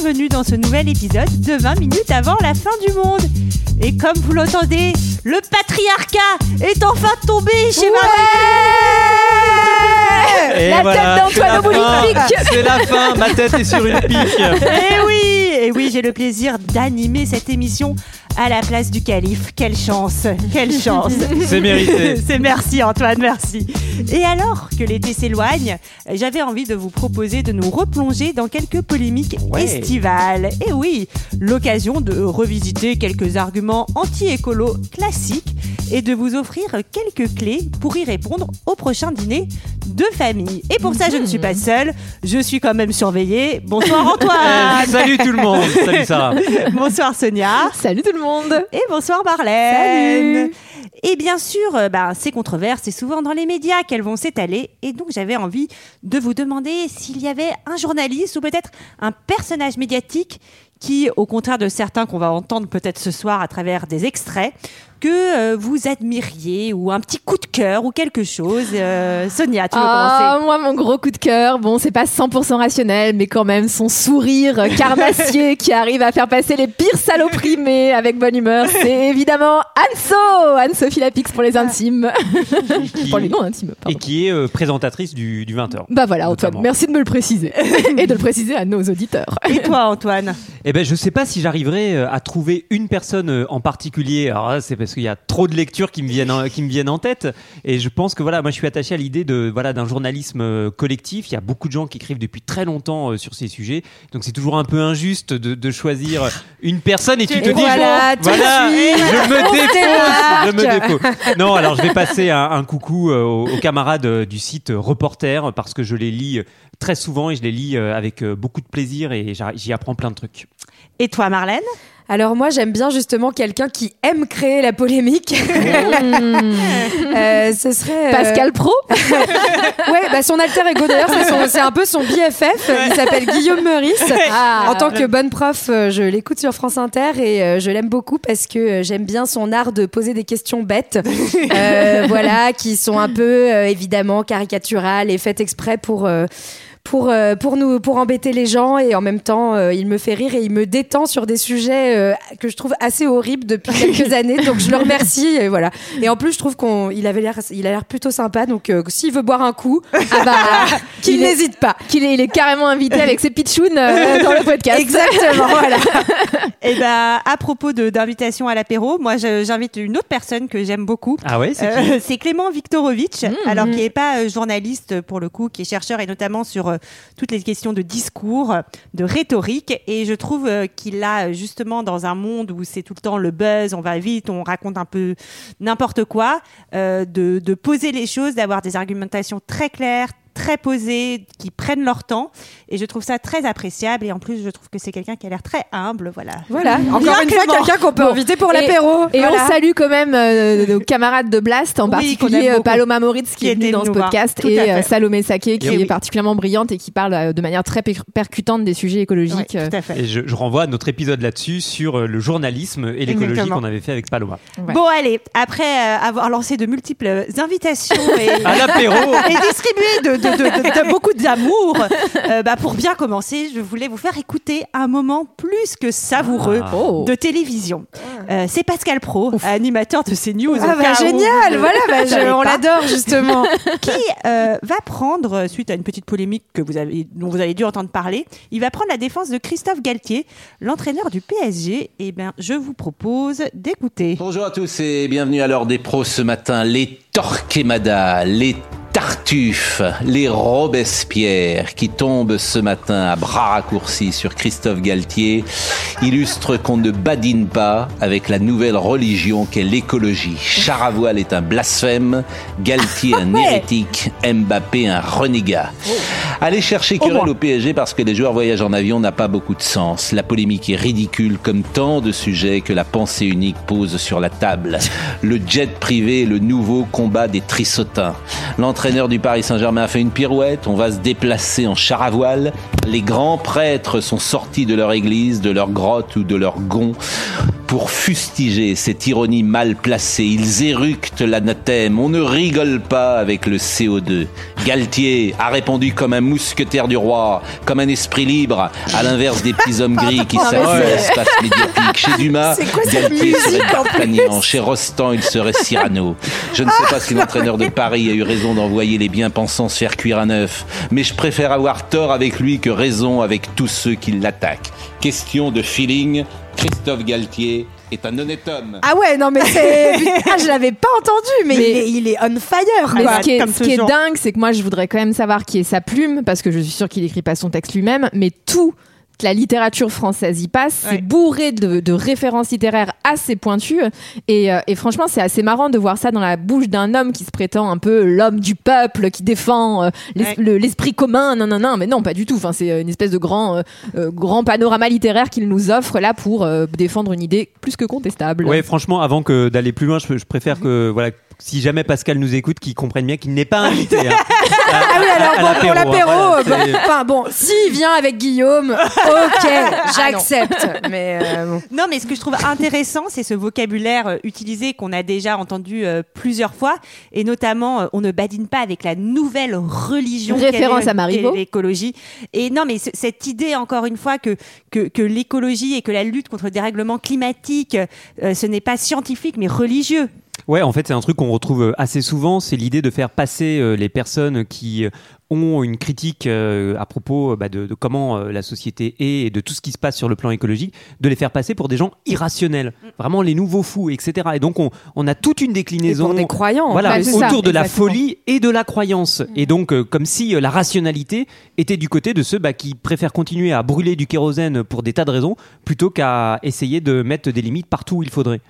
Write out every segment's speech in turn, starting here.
Bienvenue dans ce nouvel épisode de 20 minutes avant la fin du monde. Et comme vous l'entendez, le patriarcat est enfin tombé chez Et La voilà, tête d'Antoine c'est la fin. Obouliflic. C'est la fin, ma tête est sur une pique. Et oui, et oui, j'ai le plaisir d'animer cette émission à la place du calife. Quelle chance, quelle chance. C'est mérité. C'est merci Antoine, merci. Et alors que l'été s'éloigne, j'avais envie de vous proposer de nous replonger dans quelques polémiques Ouais. estivales. Et oui, l'occasion de revisiter quelques arguments anti-écolo classiques et de vous offrir quelques clés pour y répondre au prochain dîner de famille. Et pour ça, je ne suis pas seule, je suis quand même surveillée. Bonsoir Euh, Antoine salut tout le monde. Salut Sarah. Bonsoir Sonia Salut tout le monde et bonsoir Marlène. Et bien sûr, euh, bah, ces controverses, c'est souvent dans les médias qu'elles vont s'étaler. Et donc, j'avais envie de vous demander s'il y avait un journaliste ou peut-être un personnage médiatique qui, au contraire de certains qu'on va entendre peut-être ce soir à travers des extraits, que euh, vous admiriez ou un petit coup de cœur ou quelque chose. Euh, Sonia, tu veux Ah, commencer moi, mon gros coup de cœur, bon, c'est pas 100% rationnel, mais quand même, son sourire carnassier qui arrive à faire passer les pires saloperies, mais avec bonne humeur, c'est évidemment Anso Anne-Sophie Lapix pour les intimes. pour les non intimes, Et pardon. qui est euh, présentatrice du, du 20h. Bah voilà, Antoine, Notamment. merci de me le préciser. Et de le préciser à nos auditeurs. Et toi, Antoine? Eh ben, je sais pas si j'arriverai à trouver une personne en particulier. Alors là, c'est parce qu'il y a trop de lectures qui me viennent en, qui me viennent en tête. Et je pense que voilà, moi, je suis attaché à l'idée de voilà d'un journalisme euh, collectif. Il y a beaucoup de gens qui écrivent depuis très longtemps euh, sur ces sujets. Donc c'est toujours un peu injuste de, de choisir une personne et tu te Et dis voilà, voilà, je me dépose, je me dépose. Non, alors je vais passer un, un coucou euh, aux, aux camarades du site Reporter parce que je les lis très souvent et je les lis avec beaucoup de plaisir et j'y apprends plein de trucs. Et toi, Marlène Alors moi j'aime bien justement quelqu'un qui aime créer la polémique. Euh, ce serait euh, Pascal Pro Ouais, bah son alter ego d'ailleurs c'est son- c'est un peu son BFF. Il s'appelle Guillaume Meurice. Ah, en tant que bonne prof, euh, je l'écoute sur France Inter et euh, je l'aime beaucoup parce que j'aime bien son art de poser des questions bêtes, euh, voilà, qui sont un peu évidemment caricaturales et faites exprès pour. Pour, euh, pour nous pour embêter les gens. Et en même temps euh, il me fait rire et il me détend sur des sujets euh, que je trouve assez horribles depuis quelques années. Donc je le remercie et voilà. Et en plus je trouve qu'on il avait l'air il a l'air plutôt sympa. Donc euh, s'il veut boire un coup ah bah, qu'il il est- n'hésite pas. qu'il est, il est carrément invité avec ses pitchouns euh, dans le podcast. exactement voilà. Eh ben, à propos de- d'invitation à l'apéro, moi, j'invite une autre personne que j'aime beaucoup. Ah ouais, c'est Euh, Clément Viktorovitch, Mmh. alors qui n'est pas euh, journaliste pour le coup, qui est chercheur et notamment sur euh, toutes les questions de discours, de rhétorique. Et je trouve euh, qu'il a justement dans un monde où c'est tout le temps le buzz, on va vite, on raconte un peu n'importe quoi, euh, de poser les choses, d'avoir des argumentations très claires très posées, qui prennent leur temps et je trouve ça très appréciable et en plus je trouve que c'est quelqu'un qui a l'air très humble voilà voilà encore Bien, une fois quelqu'un qu'on peut Bon. inviter pour l'apéro Et Voilà. on salue quand même euh, nos camarades de Blast, en Oui, particulier euh. Paloma Moritz qui, Qui est venue dans ce podcast Tout et euh, Salomé Saké qui Et est particulièrement brillante et qui parle euh, de manière très per- percutante des sujets écologiques. Tout à fait Et je, je renvoie à notre épisode là-dessus sur euh, le journalisme et l'écologie qu'on avait fait avec Paloma. Ouais. Bon, allez, après euh, avoir lancé de multiples invitations et, À l'apéro et distribué de, de- de- de- de beaucoup d'amour, euh, bah, pour bien commencer, je voulais vous faire écouter un moment plus que savoureux Ah. Oh. de télévision. Euh, C'est Pascal Pro, animateur de CNews. ah bah où génial vous voilà bah, je- on l'adore justement Qui euh, va prendre, suite à une petite polémique que vous avez, dont vous avez dû entendre parler, il va prendre la défense de Christophe Galtier, l'entraîneur du PSG. Et bien, je vous propose d'écouter. Bonjour à tous et bienvenue à l'heure des pros ce matin. Les Torquemada, les Tartuffe, les Robespierre qui tombent ce matin à bras raccourcis sur Christophe Galtier illustrent qu'on ne badine pas avec la nouvelle religion qu'est l'écologie. Charavoile est un blasphème, Galtier un hérétique, Mbappé un renégat. Aller chercher querelle au PSG parce que les joueurs voyagent en avion n'a pas beaucoup de sens. La polémique est ridicule comme tant de sujets que la pensée unique pose sur la table. Le jet privé est le nouveau combat des trissotins. L'entraîneur du Paris Saint-Germain a fait une pirouette, on va se déplacer en char à voile. Les grands prêtres sont sortis de leur église, de leur grotte ou de leur gond pour fustiger cette ironie mal placée. Ils éructent l'anathème. On ne rigole pas avec le CO2. Galtier a répondu comme un mousquetaire du roi, comme un esprit libre, à l'inverse des petits hommes gris qui saluent l'espace médiatique. Chez Dumas, Galtier serait D'Artagnan. Chez Rostand, il serait Cyrano. Je ne sais pas si l'entraîneur de Paris a eu raison d'envoyer les bien-pensants se faire cuire à neuf, mais je préfère avoir tort avec lui que raison avec tous ceux qui l'attaquent. Question de feeling, Christophe Galtier est un honnête homme. Ah ouais, non mais c'est. Ah, je l'avais pas entendu, mais, il, est, il est on fire. Mais quoi. ce qui est, comme ce qui est toujours. dingue, c'est que moi, je voudrais quand même savoir qui est sa plume, parce que je suis sûre qu'il écrit pas son texte lui-même, mais tout la littérature française y passe, Ouais. c'est bourré de, de références littéraires assez pointues, et, euh, et franchement, c'est assez marrant de voir ça dans la bouche d'un homme qui se prétend un peu l'homme du peuple, qui défend euh, l'es- Ouais. le- l'esprit commun, non, non, non, mais non, pas du tout. Enfin, c'est une espèce de grand, euh, euh, grand panorama littéraire qu'il nous offre là pour euh, défendre une idée plus que contestable. Ouais, franchement, avant que d'aller plus loin, je, je préfère que voilà, si jamais Pascal nous écoute, qu'il comprenne bien qu'il n'est pas invité. hein, à- Ah oui, alors bon, pour l'apéro, hein, euh, voilà, bon, c'est- enfin bon, s'il vient avec Guillaume, ok, j'accepte. Mais euh, bon. Non, mais ce que je trouve intéressant, c'est ce vocabulaire euh, utilisé qu'on a déjà entendu euh, plusieurs fois, et notamment, euh, on ne badine pas avec la nouvelle religion. Référence à Marivaux. L'écologie. Et non, mais ce- cette idée, encore une fois, que, que, que l'écologie et que la lutte contre le dérèglement climatique, euh, ce n'est pas scientifique, mais religieux. Ouais, en fait, c'est un truc qu'on retrouve euh, assez souvent, c'est l'idée de faire passer euh, les personnes qui euh, ont une critique à propos bah, de, de comment la société est et de tout ce qui se passe sur le plan écologique, de les faire passer pour des gens irrationnels, vraiment les nouveaux fous, etc. Et donc, on, on a toute une Et déclinaison. pour des croyants. Voilà, Bah, c'est ça, autour de la folie et de la croyance. Et donc, euh, comme si la rationalité était du côté de ceux bah, qui préfèrent continuer à brûler du kérosène pour des tas de raisons, plutôt qu'à essayer de mettre des limites partout où il faudrait.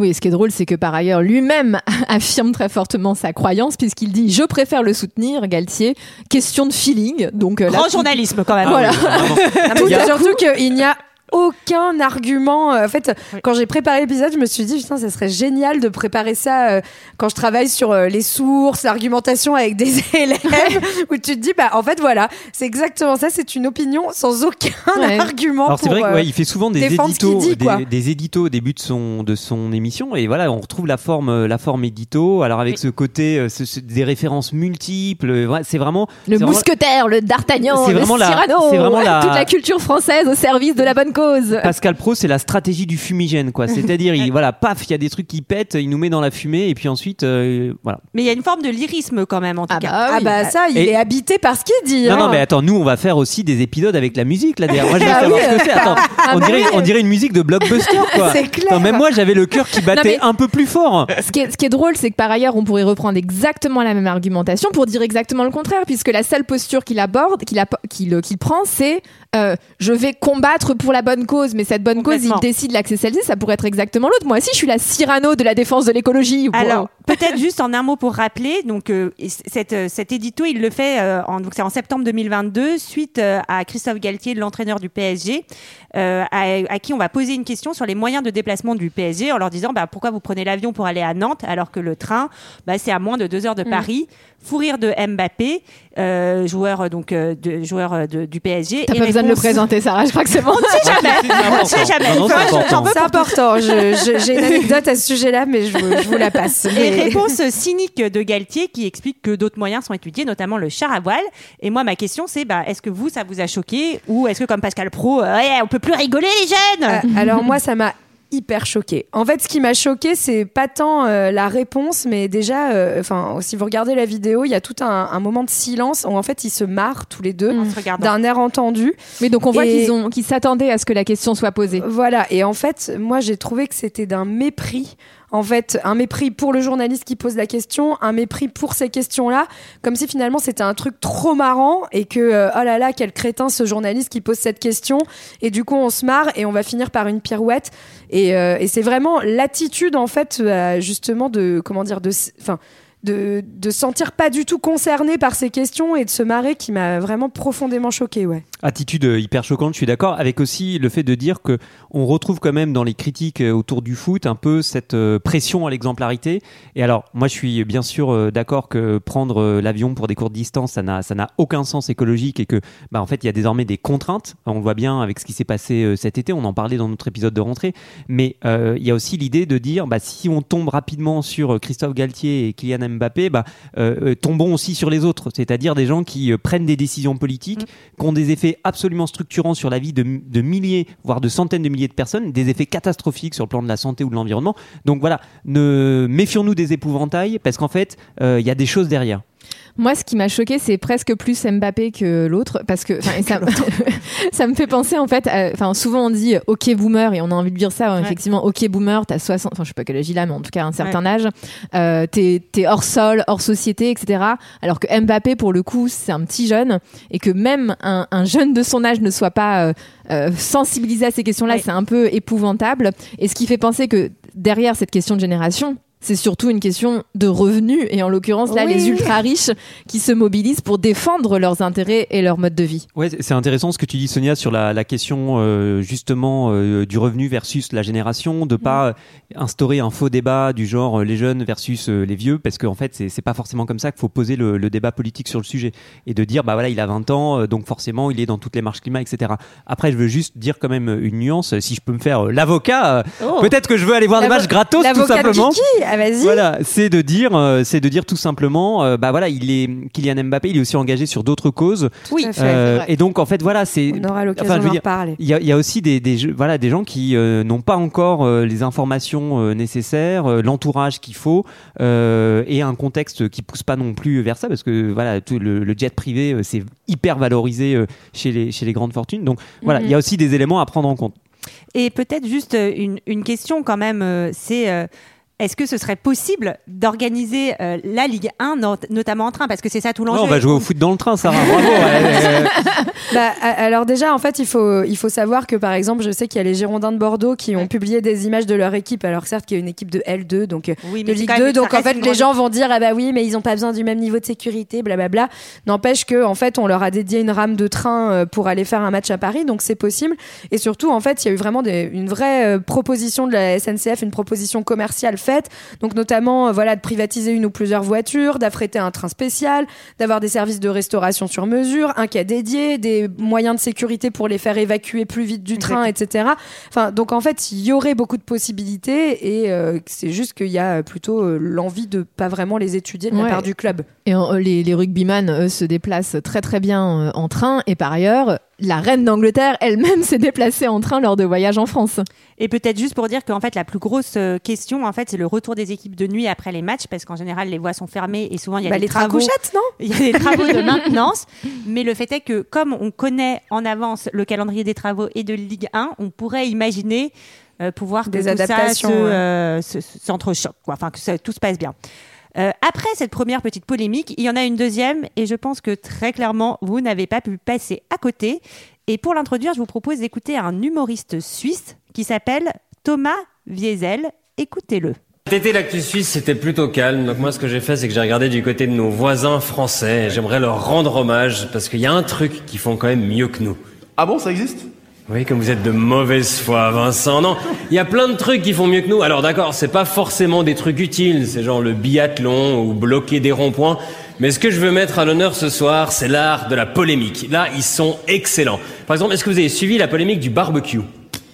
Oui, ce qui est drôle, c'est que par ailleurs, lui-même affirme très fortement sa croyance, puisqu'il dit Je préfère le soutenir, Galtier. Question de feeling. Donc, euh, là, Grand journalisme, quand même. Ah Voilà. Tout- surtout qu'il n'y a aucun argument. euh, En fait, quand j'ai préparé l'épisode, je me suis dit, putain, ça serait génial de préparer ça euh, quand je travaille sur euh, les sources, l'argumentation avec des élèves, où tu te dis, bah, en fait, voilà, c'est exactement ça, c'est une opinion sans aucun Ouais. argument. Alors c'est vrai euh, qu'il fait souvent des éditos, dit, des, des éditos au début de son de son émission et voilà on retrouve la forme la forme édito. Alors avec ce côté ce- ce- des références multiples, c'est vraiment Le vraiment- mousquetaire, le d'Artagnan, C'est le vraiment la- Cyrano, c'est vraiment la- toute la culture française au service de la bonne cause. Pascal Pro, c'est la stratégie du fumigène, quoi. C'est-à-dire, il, voilà, paf, il y a des trucs qui pètent, il nous met dans la fumée, et puis ensuite, euh, voilà. Mais il y a une forme de lyrisme, quand même, en tout Ah cas. bah, Ah oui. bah ça, il Et- est habité par ce qu'il dit. Non, hein. non, mais attends, nous, on va faire aussi des épisodes avec la musique, là, derrière. Moi, je veux Ah savoir oui. ce que c'est. Attends, Ah on, bah dirait, oui. on dirait une musique de blockbuster, quoi. C'est clair. Attends, même moi, j'avais le cœur qui battait un peu plus fort. Ce qui, est, ce qui est drôle, c'est que par ailleurs, on pourrait reprendre exactement la même argumentation pour dire exactement le contraire, puisque la seule posture qu'il aborde, qu'il prend, c'est euh, je vais combattre pour la bonne cause, mais cette bonne cause, il décide l'accès celle-ci, ça pourrait être exactement l'autre. Moi aussi, je suis la Cyrano de la défense de l'écologie. Alors, peut-être juste en un mot pour rappeler, donc euh, cette, euh, cet édito, il le fait euh, en, donc c'est en septembre 2022, suite à Christophe Galtier, l'entraîneur du PSG, à, à qui on va poser une question sur les moyens de déplacement du PSG en leur disant bah, pourquoi vous prenez l'avion pour aller à Nantes alors que le train, bah, c'est à moins de deux heures de Paris. Fou rire de Mbappé, euh, joueur donc euh, de, joueur euh, de- du PSG. T'as Et pas besoin de le présenter, Sarah, je crois que c'est bon. On sait jamais. C'est important. C'est J'ai une anecdote à ce sujet-là, mais je, vous- je vous la passe. Et Mais- réponse cynique de Galtier qui explique que d'autres moyens sont étudiés, notamment le char à voile. Et moi, ma question, c'est bah, est-ce que vous, ça vous a choqué? Ou est-ce que, comme Pascal Pro, euh, Ouais, on peut plus rigoler, les jeunes Euh, alors moi, ça m'a hyper choqué. En fait, ce qui m'a choqué, c'est pas tant euh, la réponse, mais déjà, euh, enfin, si vous regardez la vidéo, il y a tout un, un moment de silence où en fait ils se marrent tous les deux d'un air entendu. Mais donc on voit Et- qu'ils ont qu'ils s'attendaient à ce que la question soit posée. Voilà. Et en fait, moi, j'ai trouvé que c'était d'un mépris. En fait un mépris pour le journaliste qui pose la question, un mépris pour ces questions-là, comme si finalement c'était un truc trop marrant et que euh, oh là là quel crétin ce journaliste qui pose cette question. Et du coup on se marre et on va finir par une pirouette. Et, euh, c'est vraiment l'attitude en fait euh, justement de comment dire de enfin de, de sentir pas du tout concerné par ces questions et de se marrer qui m'a vraiment profondément choqué ouais. Attitude euh, hyper choquante, je suis d'accord, avec aussi le fait de dire que on retrouve quand même dans les critiques euh, autour du foot un peu cette euh, pression à l'exemplarité. Et alors, moi, je suis bien sûr d'accord que prendre l'avion pour des courtes distances, ça n'a ça n'a aucun sens écologique et que, bah, en fait, il y a désormais des contraintes. On le voit bien avec ce qui s'est passé cet été. On en parlait dans notre épisode de rentrée. Mais il y a aussi l'idée de dire, bah, si on tombe rapidement sur Christophe Galtier et Kylian Mbappé, bah, tombons aussi sur les autres, c'est-à-dire des gens qui prennent des décisions politiques, qui ont des effets absolument structurants sur la vie de, de, milliers, voire de centaines de milliers de personnes, des effets catastrophiques sur le plan de la santé ou de l'environnement. Donc voilà, ne méfions-nous des épouvantails parce qu'en fait, euh, il y a des choses derrière. Moi, ce qui m'a choqué, c'est presque plus Mbappé que l'autre, parce que ça, ça, me fait penser en fait. Enfin, souvent on dit OK boomer et on a envie de dire ça. Effectivement, OK boomer, t'as 60, enfin je sais pas quel âge il a, mais en tout cas un certain âge. Euh, t'es es hors sol, hors société, etc. Alors que Mbappé, pour le coup, c'est un petit jeune et que même un, un jeune de son âge ne soit pas euh, euh sensibilisé à ces questions-là, c'est un peu épouvantable. Et ce qui fait penser que derrière cette question de génération, c'est surtout une question de revenus et en l'occurrence là les ultra riches qui se mobilisent pour défendre leurs intérêts et leur mode de vie. Ouais, c'est intéressant ce que tu dis Sonia sur la, la question euh, justement euh, du revenu versus la génération, de pas instaurer un faux débat du genre euh, les jeunes versus les vieux parce qu'en fait c'est pas forcément comme ça qu'il faut poser le, le, débat politique sur le sujet et de dire bah voilà il a 20 ans donc forcément il est dans toutes les marches climat etc. Après je veux juste dire quand même une nuance si je peux me faire l'avocat oh. peut-être que je veux aller voir des matchs gratos tout simplement. Ah, voilà, c'est de dire, euh, c'est de dire tout simplement, euh, bah voilà, il est Kylian Mbappé, il est aussi engagé sur d'autres causes. Oui. Euh, et donc en fait voilà, c'est. On aura l'occasion enfin, d'en parler. Il y, y, a aussi des, des voilà des gens qui n'ont pas encore les informations nécessaires, l'entourage qu'il faut et un contexte qui pousse pas non plus vers ça parce que voilà tout le, le jet privé c'est hyper valorisé chez les chez les grandes fortunes. Donc voilà, il y a mhm. aussi des éléments à prendre en compte. Et peut-être juste une, une, question quand même, c'est est-ce que ce serait possible d'organiser euh, la Ligue 1, notamment en train? Parce que c'est ça tout l'enjeu. on va jouer au foot dans le train, Sarah. Bravo. bah, alors déjà, en fait, il faut, il faut savoir que, par exemple, je sais qu'il y a les Girondins de Bordeaux qui ont publié des images de leur équipe. Alors certes, qu'il y a une équipe de L2, donc euh, de Ligue 2. Donc en fait, les gens vont dire, ah bah oui, mais ils n'ont pas besoin du même niveau de sécurité, blablabla. N'empêche que, en fait, on leur a dédié une rame de train euh, pour aller faire un match à Paris, donc c'est possible. Et surtout, en fait, il y a eu vraiment des, une vraie proposition de la SNCF, une proposition commerciale donc notamment euh, voilà de privatiser une ou plusieurs voitures, d'affréter un train spécial, d'avoir des services de restauration sur mesure, un cas dédié, des moyens de sécurité pour les faire évacuer plus vite du train, etc. Enfin donc en fait il y aurait beaucoup de possibilités et euh, c'est juste qu'il y a plutôt euh, l'envie de pas vraiment les étudier de la part du club. Et les, les rugbyman se déplacent très très bien en train et par ailleurs la reine d'Angleterre elle-même s'est déplacée en train lors de voyages en France. Et peut-être juste pour dire qu'en fait la plus grosse euh, question en fait c'est le retour des équipes de nuit après les matchs parce qu'en général les voies sont fermées et souvent il y a bah, des les travaux non il y a des travaux de maintenance mais le fait est que comme on connaît en avance le calendrier des travaux et de Ligue 1 on pourrait imaginer euh, pouvoir des adaptations ça s'entrechoque enfin que tout se passe bien. Euh, après cette première petite polémique, il y en a une deuxième et je pense que très clairement, vous n'avez pas pu passer à côté. Et pour l'introduire, je vous propose d'écouter un humoriste suisse qui s'appelle Thomas Wiesel. Écoutez-le. Cet été, l'actu suisse, c'était plutôt calme. Donc moi, ce que j'ai fait, c'est que j'ai regardé du côté de nos voisins français. J'aimerais leur rendre hommage parce qu'il y a un truc qu'ils font quand même mieux que nous. Ah bon, ça existe? Oui, comme vous êtes de mauvaise foi, Vincent. Non, il y a plein de trucs qui font mieux que nous. Alors d'accord, c'est pas forcément des trucs utiles, c'est genre le biathlon ou bloquer des ronds-points. Mais ce que je veux mettre à l'honneur ce soir, c'est l'art de la polémique. Là, ils sont excellents. Par exemple, est-ce que vous avez suivi la polémique du barbecue?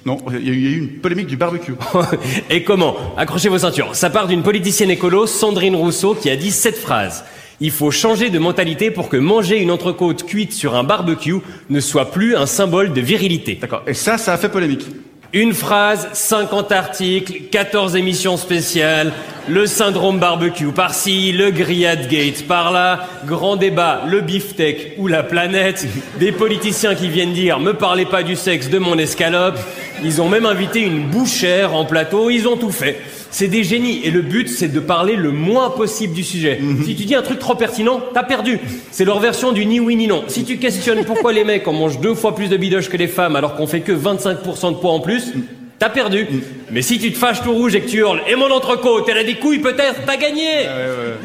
Non, il y, a eu une polémique du barbecue. Et comment? Accrochez vos ceintures. Ça part d'une politicienne écolo, Sandrine Rousseau, qui a dit cette phrase. Il faut changer de mentalité pour que manger une entrecôte cuite sur un barbecue ne soit plus un symbole de virilité. D'accord. Et ça, ça a fait polémique. Une phrase, 50 articles, 14 émissions spéciales. Le syndrome barbecue par-ci, le grillade gate par-là, grand débat, le beefsteak ou la planète, des politiciens qui viennent dire me parlez pas du sexe de mon escalope. Ils ont même invité une bouchère en plateau, ils ont tout fait. C'est des génies et le but c'est de parler le moins possible du sujet. Si tu dis un truc trop pertinent, t'as perdu. C'est leur version du ni oui ni non. Si tu questionnes pourquoi les mecs en mangent deux fois plus de bidoches que les femmes alors qu'on fait que 25% de poids en plus, t'as perdu. Mais si tu te fâches tout rouge et que tu hurles et mon entrecôte, elle a des couilles peut-être, t'as gagné.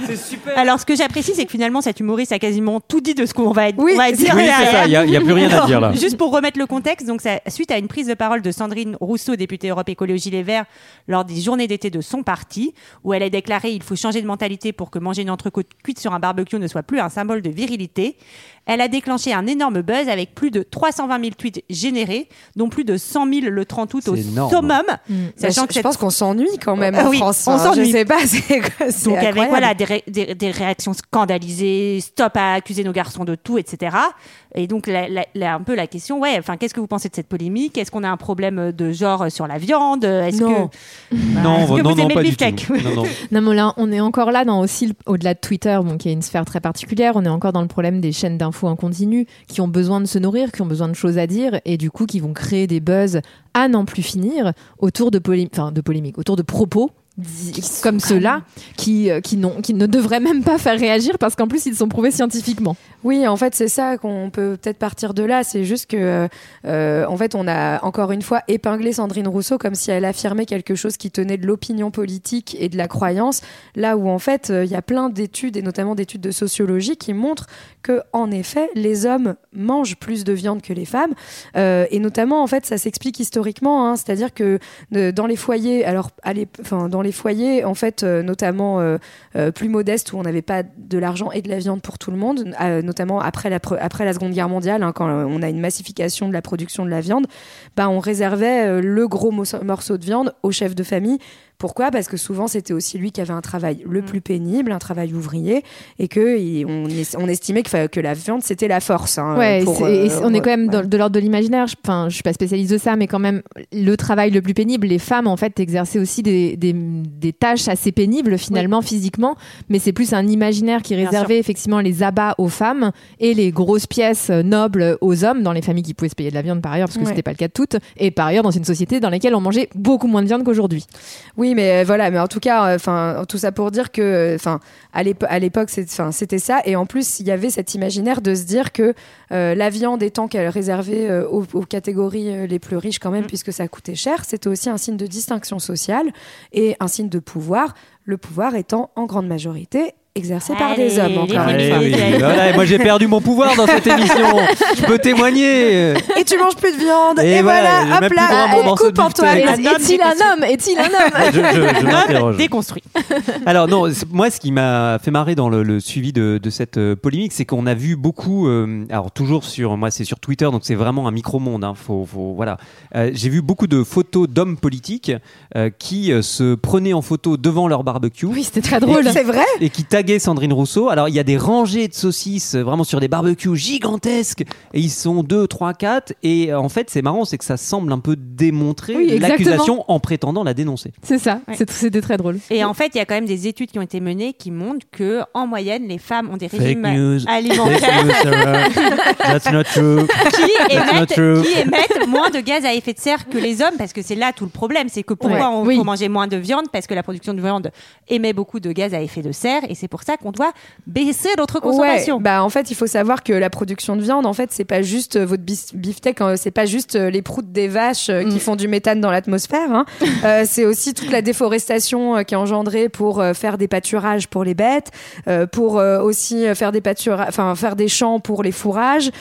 C'est super. Alors, ce que j'apprécie, c'est que finalement, cet humoriste a quasiment tout dit de ce qu'on va, Oui, on va dire. Oui, c'est ça, il derrière. n'y a, plus rien à dire là. Juste pour remettre le contexte, donc ça, suite à une prise de parole de Sandrine Rousseau, députée Europe Écologie Les Verts, lors des journées d'été de son parti, où elle a déclaré il faut changer de mentalité pour que manger une entrecôte cuite sur un barbecue ne soit plus un symbole de virilité. Elle a déclenché un énorme buzz avec plus de 320 000 tweets générés, dont plus de 100 000 le 30 août au énorme. summum. Bah, Sachant je, que je cette- pense qu'on s'ennuie quand même Euh, en oui, France. on hein. s'ennuie. Je sais pas, c'est quoi, c'est Donc avec incroyable. voilà des, ré- des- des réactions scandalisées, stop à accuser nos garçons de tout, etc. Et donc la- la- la- un peu la question, ouais, enfin qu'est-ce que vous pensez de cette polémique? Est-ce qu'on a un problème de genre sur la viande? Est-ce Non. que Bah, Non, est-ce que non, vous non, aimez pas le du tout. beefsteak Non, non. Non, mais là, on est encore là dans aussi, au-delà de Twitter, bon, qui est une sphère très particulière, on est encore dans le problème des chaînes d'infos en continu qui ont besoin de se nourrir, qui ont besoin de choses à dire et du coup qui vont créer des buzz à n'en plus finir autour de, enfin, de polémiques, autour de propos comme ceux-là qui, euh, qui, qui ne devraient même pas faire réagir parce qu'en plus ils sont prouvés scientifiquement. Oui, en fait, c'est ça qu'on peut peut-être partir de là. C'est juste que, euh, en fait, on a encore une fois épinglé Sandrine Rousseau comme si elle affirmait quelque chose qui tenait de l'opinion politique et de la croyance, là où en fait, euh, il y a plein d'études et notamment d'études de sociologie qui montrent que, en effet, les hommes mangent plus de viande que les femmes, Euh, et notamment, en fait, ça s'explique historiquement. hein. C'est-à-dire que dans les foyers, alors, l'ép- enfin, dans les foyers, en fait, euh, notamment euh, euh, plus modestes où on n'avait pas de l'argent et de la viande pour tout le monde, notamment après la, après Seconde Guerre mondiale, hein, quand on a une massification de la production de la viande, bah, on réservait le gros mo- morceau de viande au chef de famille. Pourquoi? Parce que souvent c'était aussi lui qui avait un travail le plus pénible, un travail ouvrier, et que il- on, es- on estimait que, la viande c'était la force. hein, Ouais, pour, euh, on est quand même ouais. dans- de l'ordre de l'imaginaire. Je- Enfin, je suis pas spécialiste de ça, mais quand même, le travail le plus pénible, les femmes en fait exerçaient aussi des, des, des tâches assez pénibles finalement physiquement, mais c'est plus un imaginaire qui réservait effectivement les abats aux femmes et les grosses pièces euh, nobles aux hommes dans les familles qui pouvaient se payer de la viande par ailleurs, parce que Ouais. c'était pas le cas de toutes, et par ailleurs dans une société dans laquelle on mangeait beaucoup moins de viande qu'aujourd'hui. Oui, mais euh, voilà, mais en tout cas, enfin, tout ça pour dire que, enfin, à l'épo- à l'époque, c'était ça, et en plus, il y avait cet imaginaire de se dire que euh, la viande étant qu'elle réservée euh, aux, aux catégories euh, les plus riches quand même, puisque ça coûtait cher, c'était aussi un signe de distinction sociale et un signe de pouvoir. Le pouvoir étant en grande majorité exercé par des hommes. Encore une Eh fois. oui, voilà, et moi j'ai perdu mon pouvoir dans cette émission. Je peux témoigner. Et tu manges plus de viande. Et Et, voilà, voilà, hop là, euh, de coupe Antoine. beefsteak. Un homme Est-il un homme? Est-il un homme? Je, je- je m'interroge. déconstruit. Alors non, moi ce qui m'a fait marrer dans le, le suivi de, de cette euh, polémique, c'est qu'on a vu beaucoup, euh, alors toujours sur, moi c'est sur Twitter, donc c'est vraiment un micro monde. Hein, faut, faut- voilà, Euh, j'ai vu beaucoup de photos d'hommes politiques euh, qui se prenaient en photo devant leur barbecue. Oui, c'était très drôle. C'est vrai? Et qui Sandrine Rousseau. Alors il y a des rangées de saucisses euh, vraiment sur des barbecues gigantesques et ils sont 2, 3, 4 et euh, en fait c'est marrant c'est que ça semble un peu démontrer Oui, l'accusation en prétendant la dénoncer. C'est ça, Ouais. c'est- c'était très drôle. Et en fait, il y a quand même des études qui ont été menées qui montrent que, en moyenne, les femmes ont des Fake régimes news. alimentaires That's not true. qui That's not émettent, true. qui émettent moins de gaz à effet de serre que les hommes, parce que c'est là tout le problème. C'est que pourquoi Ouais, on oui. faut manger moins de viande? Parce que la production de viande émet beaucoup de gaz à effet de serre, et c'est pour ça qu'on doit baisser notre consommation. Ouais, bah en fait, il faut savoir que la production de viande, en fait, c'est pas juste euh, votre beefsteak, euh, c'est pas juste euh, les proutes des vaches euh, qui font du méthane dans l'atmosphère. hein. Euh, c'est aussi toute la déforestation euh, qui est engendrée pour faire des pâturages pour les bêtes, pour aussi faire des pâturages, enfin faire des champs pour les fourrages.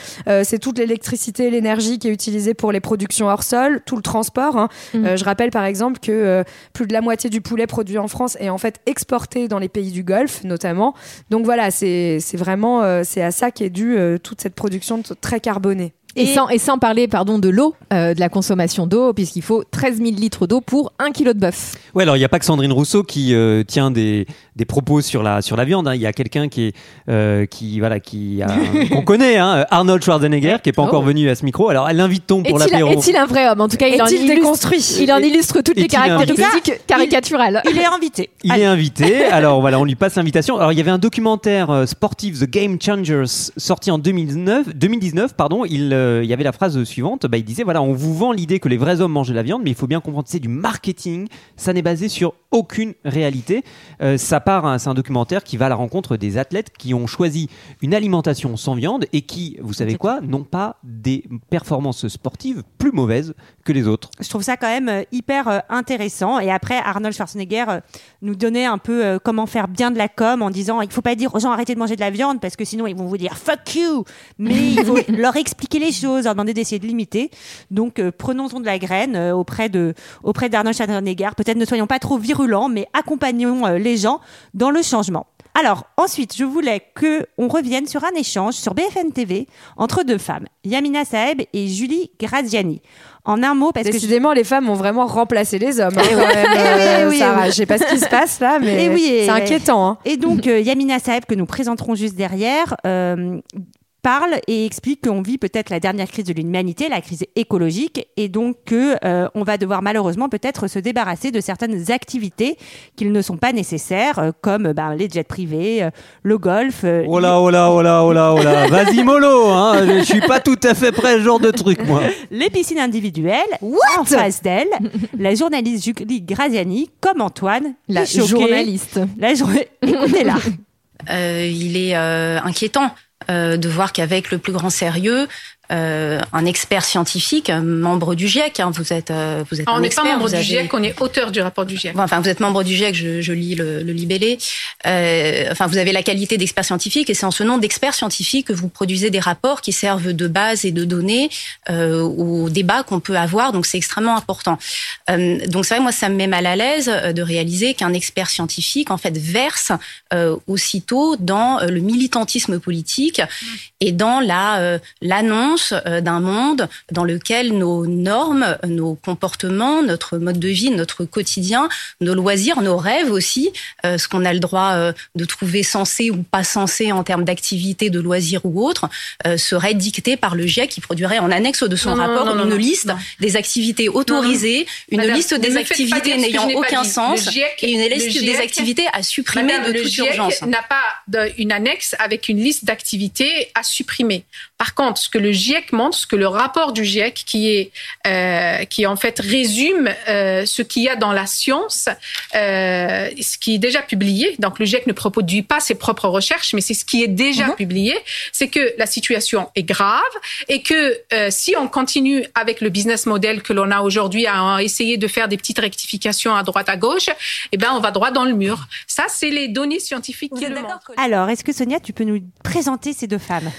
C'est toute l'électricité, l'énergie qui est utilisée pour les productions hors sol, tout le transport. hein. Euh, je rappelle par exemple que plus de la moitié du poulet produit en France est en fait exporté dans les pays du Golfe, notamment. Donc voilà, c'est vraiment euh, c'est à ça qu'est due euh, toute cette production très carbonée. Et, sans, et sans parler pardon, de l'eau, euh, de la consommation d'eau, puisqu'il faut 13 000 litres d'eau pour un kilo de bœuf. Ouais, alors il n'y a pas que Sandrine Rousseau qui euh, tient des, des propos sur la, sur la viande. hein. Il y a quelqu'un qui, est, euh, qui, voilà, qui qu'on connaît, hein, Arnold Schwarzenegger, qui n'est pas encore venu à ce micro. Alors, l'invite-t-on pour Est-il l'apéro est-il un vrai homme? En tout cas, il en illustre, déconstruit? il en illustre toutes les caractéristiques caricaturales. Il est invité. Il est invité. Alors voilà, on lui passe l'invitation. Alors il y avait un documentaire euh, sportif, The Game Changers, sorti en 2009, 2019. Pardon. Il, euh, il y avait la phrase suivante. Bah, il disait voilà, on vous vend l'idée que les vrais hommes mangent de la viande, mais il faut bien comprendre que c'est du marketing. Ça n'est basé sur aucune réalité. Euh, ça part. c'est un documentaire qui va à la rencontre des athlètes qui ont choisi une alimentation sans viande et qui, vous savez quoi, n'ont pas des performances sportives plus mauvaises que les autres. Je trouve ça quand même euh, hyper euh, intéressant. Et après, Arnold Schwarzenegger euh, nous donnait un peu comment faire bien de la com en disant il faut pas dire aux gens arrêtez de manger de la viande parce que sinon ils vont vous dire fuck you. Mais il faut leur expliquer les choses, leur demander d'essayer de limiter. Donc prenons-en de la graine auprès de auprès d'Arnold Schwarzenegger. Peut-être ne soyons pas trop virulents, mais accompagnons les gens dans le changement. Alors ensuite, je voulais que on revienne sur un échange sur BFN TV entre deux femmes, Yamina Saeb et Julie Graziani. En un mot, parce que je- Décidément, les femmes ont vraiment remplacé les hommes. hein, Eh quand même, Eh euh, oui, Sarah. eh oui. Je sais pas ce qui se passe là, mais oui, c'est inquiétant. hein. Et donc, euh, Yamina Saeb, que nous présenterons juste derrière, euh, parle et explique qu'on vit peut-être la dernière crise de l'humanité, la crise écologique, et donc que euh, on va devoir malheureusement peut-être se débarrasser de certaines activités qui ne sont pas nécessaires, euh, comme euh, ben, les jets privés, euh, le golf. euh, Oh là, oh là, oh là, oh là, oh là. Vas-y, mollo, hein. Je suis pas tout à fait prêt à ce genre de truc, moi. les piscines individuelles. en face d'elle, la journaliste Julie Graziani, comme Antoine, La est choquée. journaliste. La jour- Écoutez-la. Euh, il est euh, inquiétant de voir qu'avec le plus grand sérieux, euh, un expert scientifique, un membre du GIEC, hein, vous êtes, euh, vous êtes Ah, un on n'est pas membre du avez- GIEC, on est auteur du rapport du GIEC. Enfin, vous êtes membre du GIEC, je, je lis le, le libellé. Euh, enfin, vous avez la qualité d'expert scientifique et c'est en ce nom d'expert scientifique que vous produisez des rapports qui servent de base et de données euh, au débat qu'on peut avoir. Donc, c'est extrêmement important. Euh, donc, c'est vrai, moi, ça me met mal à l'aise euh, de réaliser qu'un expert scientifique, en fait, verse euh, aussitôt dans le militantisme politique et dans la euh, l'annonce euh, d'un monde dans lequel nos normes, nos comportements, notre mode de vie, notre quotidien, nos loisirs, nos rêves aussi, euh, ce qu'on a le droit euh, de trouver sensé ou pas sensé en termes d'activité, de loisirs ou autres, seraient dictés par le GIEC qui produirait en annexe de son Non, rapport non, non, une liste des activités autorisées, une Madame, liste des activités n'ayant aucun sens Le GIEC et une le liste des GIEC activités à supprimer Madame, de le toute GIEC urgence. n'a pas de- une annexe avec une liste d'activités à supprimer. Par contre, ce que le GIEC montre, ce que le rapport du GIEC, qui est euh, qui en fait résume euh, ce qu'il y a dans la science, euh, ce qui est déjà publié. Donc le GIEC ne produit pas ses propres recherches, mais c'est ce qui est déjà Mhm. publié. C'est que la situation est grave et que euh, si on continue avec le business model que l'on a aujourd'hui à essayer de faire des petites rectifications à droite à gauche, eh ben on va droit dans le mur. Ça, c'est les données scientifiques qui le montrent. Alors, est-ce que Sonia, tu peux nous présenter ces deux femmes?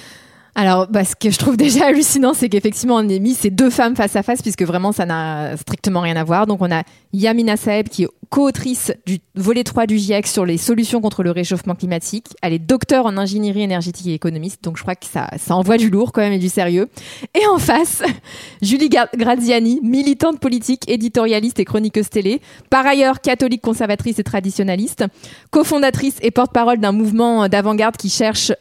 Alors, bah, ce que je trouve déjà hallucinant, c'est qu'effectivement, on ait mis ces deux femmes face à face, puisque vraiment, ça n'a strictement rien à voir. Donc, on a Yamina Saeb, qui est co-autrice du volet 3 du GIEC sur les solutions contre le réchauffement climatique. Elle est docteur en ingénierie énergétique et économiste, donc je crois que ça, envoie du lourd quand même et du sérieux. Et en face, Julie Graziani, militante politique, éditorialiste et chroniqueuse télé, par ailleurs catholique conservatrice et traditionnaliste, cofondatrice et porte-parole d'un mouvement d'avant-garde qui cherche,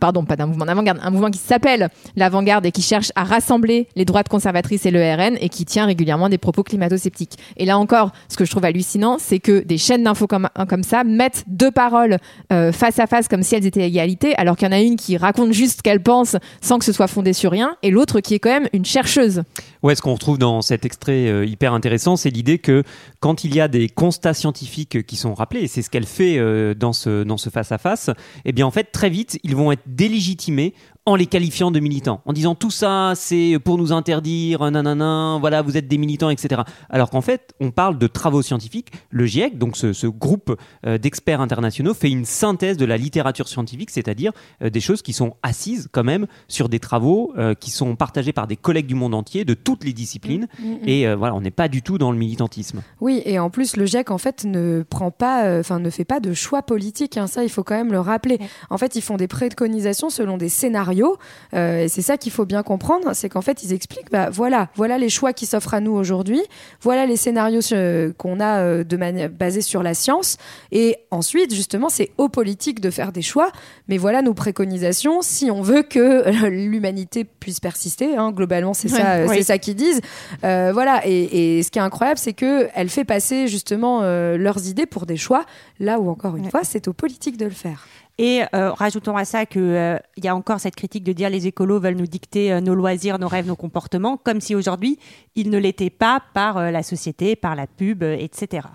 pardon, pas d'un mouvement d'avant-garde, un mouvement qui s'appelle l'avant-garde et qui cherche à rassembler les droites conservatrices et le RN et qui tient régulièrement des propos climato-sceptiques. Et là encore, ce que je trouve hallucinant, c'est que des chaînes d'infos comme, comme ça mettent deux paroles euh, face à face comme si elles étaient égalité, alors qu'il y en a une qui raconte juste ce qu'elle pense sans que ce soit fondé sur rien, et l'autre qui est quand même une chercheuse. Ouais, ce qu'on retrouve dans cet extrait euh, hyper intéressant, c'est l'idée que quand il y a des constats scientifiques qui sont rappelés, et c'est ce qu'elle fait euh, dans ce dans ce face à face, eh bien en fait très vite ils vont être délégitimés en les qualifiant de militants, en disant tout ça c'est pour nous interdire, nanana, voilà vous êtes des militants, etc. Alors qu'en fait on parle de travaux scientifiques. Le GIEC, donc ce, ce groupe euh, d'experts internationaux, fait une synthèse de la littérature scientifique, c'est-à-dire euh, des choses qui sont assises quand même sur des travaux euh, qui sont partagés par des collègues du monde entier, de toutes les disciplines. Et euh, voilà, on n'est pas du tout dans le militantisme. Oui, et en plus, le GIEC, en fait, ne prend pas, euh, enfin, ne fait pas de choix politiques. hein. ça, il faut quand même le rappeler. En fait, ils font des préconisations selon des scénarios scénario. Euh, et c'est ça qu'il faut bien comprendre, c'est qu'en fait, ils expliquent, bah voilà, voilà les choix qui s'offrent à nous aujourd'hui, voilà les scénarios euh, qu'on a euh, de manière basés sur la science. Et ensuite, justement, c'est aux politiques de faire des choix. Mais voilà nos préconisations si on veut que l'humanité puisse persister. hein. globalement, c'est ça, Oui. c'est ça qu'ils disent. Euh, voilà. Et, et ce qui est incroyable, c'est que elle fait passer justement euh, leurs idées pour des choix, là où encore une Ouais. fois, c'est aux politiques de le faire. Et euh, rajoutons à ça qu'il y a encore cette critique de dire les écolos veulent nous dicter euh, nos loisirs, nos rêves, nos comportements, comme si aujourd'hui ils ne l'étaient pas par euh, la société, par la pub, euh, etc.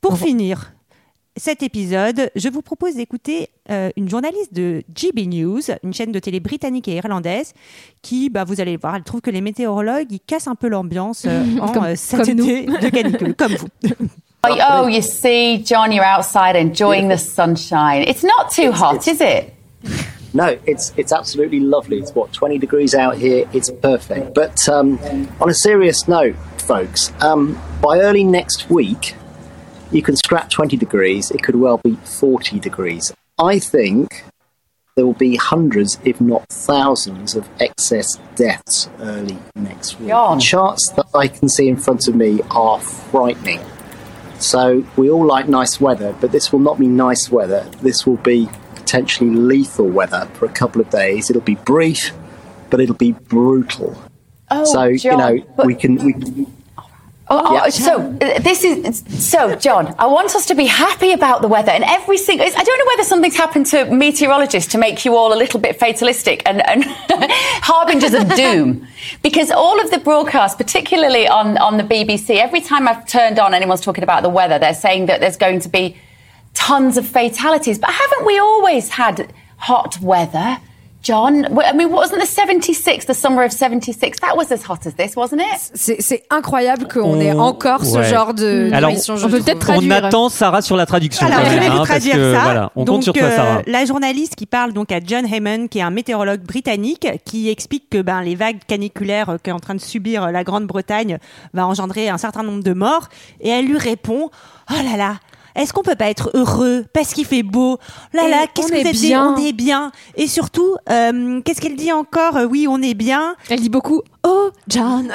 Pour finir cet épisode, je vous propose d'écouter euh, une journaliste de GB News, une chaîne de télé britannique et irlandaise, qui, bah, vous allez le voir, elle trouve que les météorologues ils cassent un peu l'ambiance euh, en euh, cet été de canicule, comme vous. Oh, you see, John, you're outside enjoying the sunshine. It's not too hot, is it? No, it's it's absolutely lovely. It's what 20 degrees out here. It's perfect. But um, on a serious note, folks, um, by early next week, you can scrap 20 degrees. It could well be 40 degrees. I think there will be hundreds, if not thousands, of excess deaths early next week. The charts that I can see in front of me are frightening. So we all like nice weather, but this will not be nice weather. This will be potentially lethal weather for a couple of days. It'll be brief, but it'll be brutal. Oh, so John, you know we can we can Oh, oh, Yeah. so uh, this is so, John. I want us to be happy about the weather, and every single. I don't know whether something's happened to meteorologists to make you all a little bit fatalistic and, and harbingers of doom, because all of the broadcasts, particularly on on the BBC, every time I've turned on, anyone's talking about the weather, they're saying that there's going to be tons of fatalities. But haven't we always had hot weather? John, Well, I mean, wasn't the 76, the summer of 76, that was as hot as this, wasn't it? C'est c'est incroyable qu'on ait On- encore ce ouais. genre de Alors, on peut peut-être traduire. On attend Sarah sur la traduction. Alors, je vais vous hein, parce traduire que, ça. Voilà, on donc, compte sur toi, euh, Sarah. la journaliste qui parle donc à John Heyman, qui est un météorologue britannique, qui explique que ben, les vagues caniculaires euh, qu'est en train de subir euh, la Grande-Bretagne va engendrer un certain nombre de morts. Et elle lui répond Oh là là est-ce qu'on peut pas être heureux parce qu'il fait beau? Là là, qu'est-ce que vous êtes dit? On est bien. Et surtout, euh, qu'est-ce qu'elle dit encore? Euh, Oui, on est bien. Elle dit beaucoup Oh, John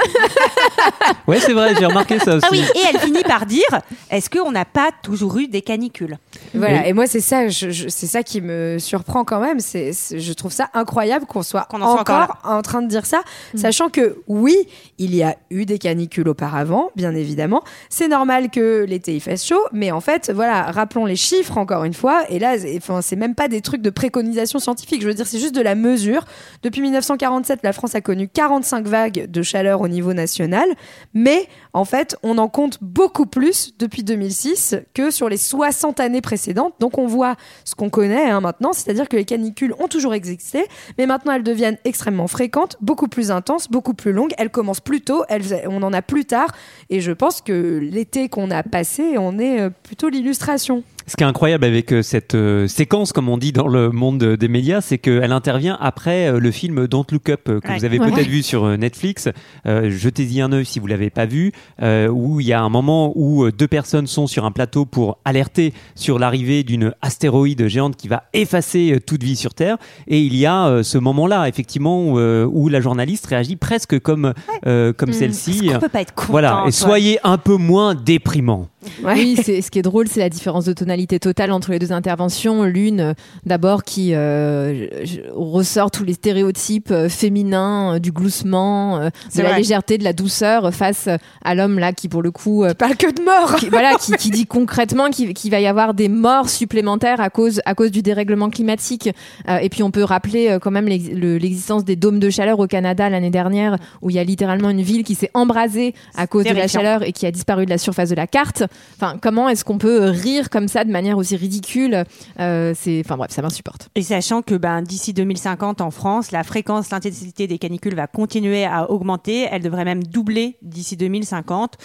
Ouais, c'est vrai, j'ai remarqué ça aussi. Ah oui, et elle finit par dire Est-ce qu'on n'a pas toujours eu des canicules? Voilà, Oui. et moi c'est ça, je- je- c'est ça qui me surprend quand même. C'est, c'est- je trouve ça incroyable qu'on soit Qu'on en soit encore, encore en train de dire ça, sachant que oui, il y a eu des canicules auparavant, bien évidemment. C'est normal que l'été il fasse chaud, mais en fait, voilà, rappelons les chiffres encore une fois. Et là, c'est- enfin, c'est même pas des trucs de préconisation scientifique. Je veux dire, c'est juste de la mesure. Depuis 1947, la France a connu 45 vagues de chaleur au niveau national, mais en fait, on en compte beaucoup plus depuis 2006 que sur les 60 années précédentes. Donc on voit ce qu'on connaît hein, maintenant, c'est-à-dire que les canicules ont toujours existé, mais maintenant elles deviennent extrêmement fréquentes, beaucoup plus intenses, beaucoup plus longues. Elles commencent plus tôt, elles- on en a plus tard, et je pense que l'été qu'on a passé, on est euh, plutôt l'illustration. Ce qui est incroyable avec euh, cette euh, séquence, comme on dit dans le monde des médias, c'est qu'elle intervient après euh, le film Don't Look Up que Ouais. vous avez Ouais. peut-être vu sur Netflix. Euh, Jetez-y un œil si vous l'avez pas vu, euh, où il y a un moment où deux personnes sont sur un plateau pour alerter sur l'arrivée d'une astéroïde géante qui va effacer toute vie sur Terre. Et il y a ce moment-là, effectivement, où, où la journaliste réagit presque comme euh, comme celle-ci. On peut pas être content. Voilà, et soyez un peu moins déprimant. Oui, c'est ce qui est drôle, c'est la différence de tonalité totale entre les deux interventions. L'une, euh, d'abord, qui euh, ressort tous les stéréotypes euh, féminins, euh, du gloussement, de la légèreté, de la douceur, face à l'homme là qui, pour le coup, euh, Pas que de mort qui, voilà, qui, qui dit concrètement qu'il qu'il va y avoir des morts supplémentaires à cause, à cause du dérèglement climatique. Euh, et puis on peut rappeler quand même l'ex- le- l'existence des dômes de chaleur au Canada l'année dernière, où il y a littéralement une ville qui s'est embrasée à cause de la chaleur et qui a disparu de la surface de la carte. Enfin, comment est-ce qu'on peut rire comme ça de manière aussi ridicule Euh, C'est, enfin bref, ça m'insupporte. Et sachant que ben, d'ici 2050 en France, la fréquence, l'intensité des canicules va continuer à augmenter. Elle devrait même doubler d'ici 2050.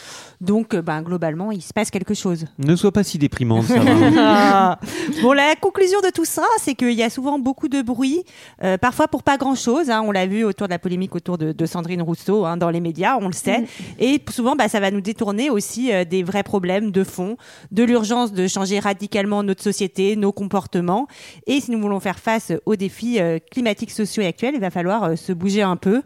Donc, euh, ben, globalement, il se passe quelque chose. Ne sois pas si déprimante, bon, la conclusion de tout ça, c'est qu'il y a souvent beaucoup de bruit, euh, parfois pour pas grand-chose. hein. on l'a vu autour de la polémique autour de, de Sandrine Rousseau hein, dans les médias, on le sait. Et souvent, bah, ça va nous détourner aussi euh, des vrais problèmes de fond de l'urgence de changer radicalement notre société, nos comportements. Et si nous voulons faire face aux défis euh, climatiques, sociaux et actuels, il va falloir euh, se bouger un peu.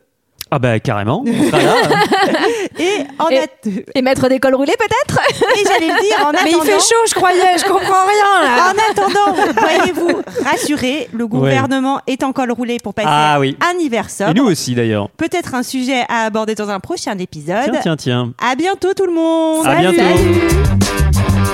Ah bah carrément. Voilà. Et en Et- att- Et mettre des cols roulés peut-être? Et j'allais le dire, en Mais il attendant- fait chaud, je croyais, je comprends rien là. En attendant, voyez-vous rassurez, le gouvernement est en col roulé pour passer Ah oui. un hiver Et nous aussi d'ailleurs. Peut-être un sujet à aborder dans un prochain épisode. Tiens, tiens, tiens. À bientôt tout le monde. À bientôt. Salut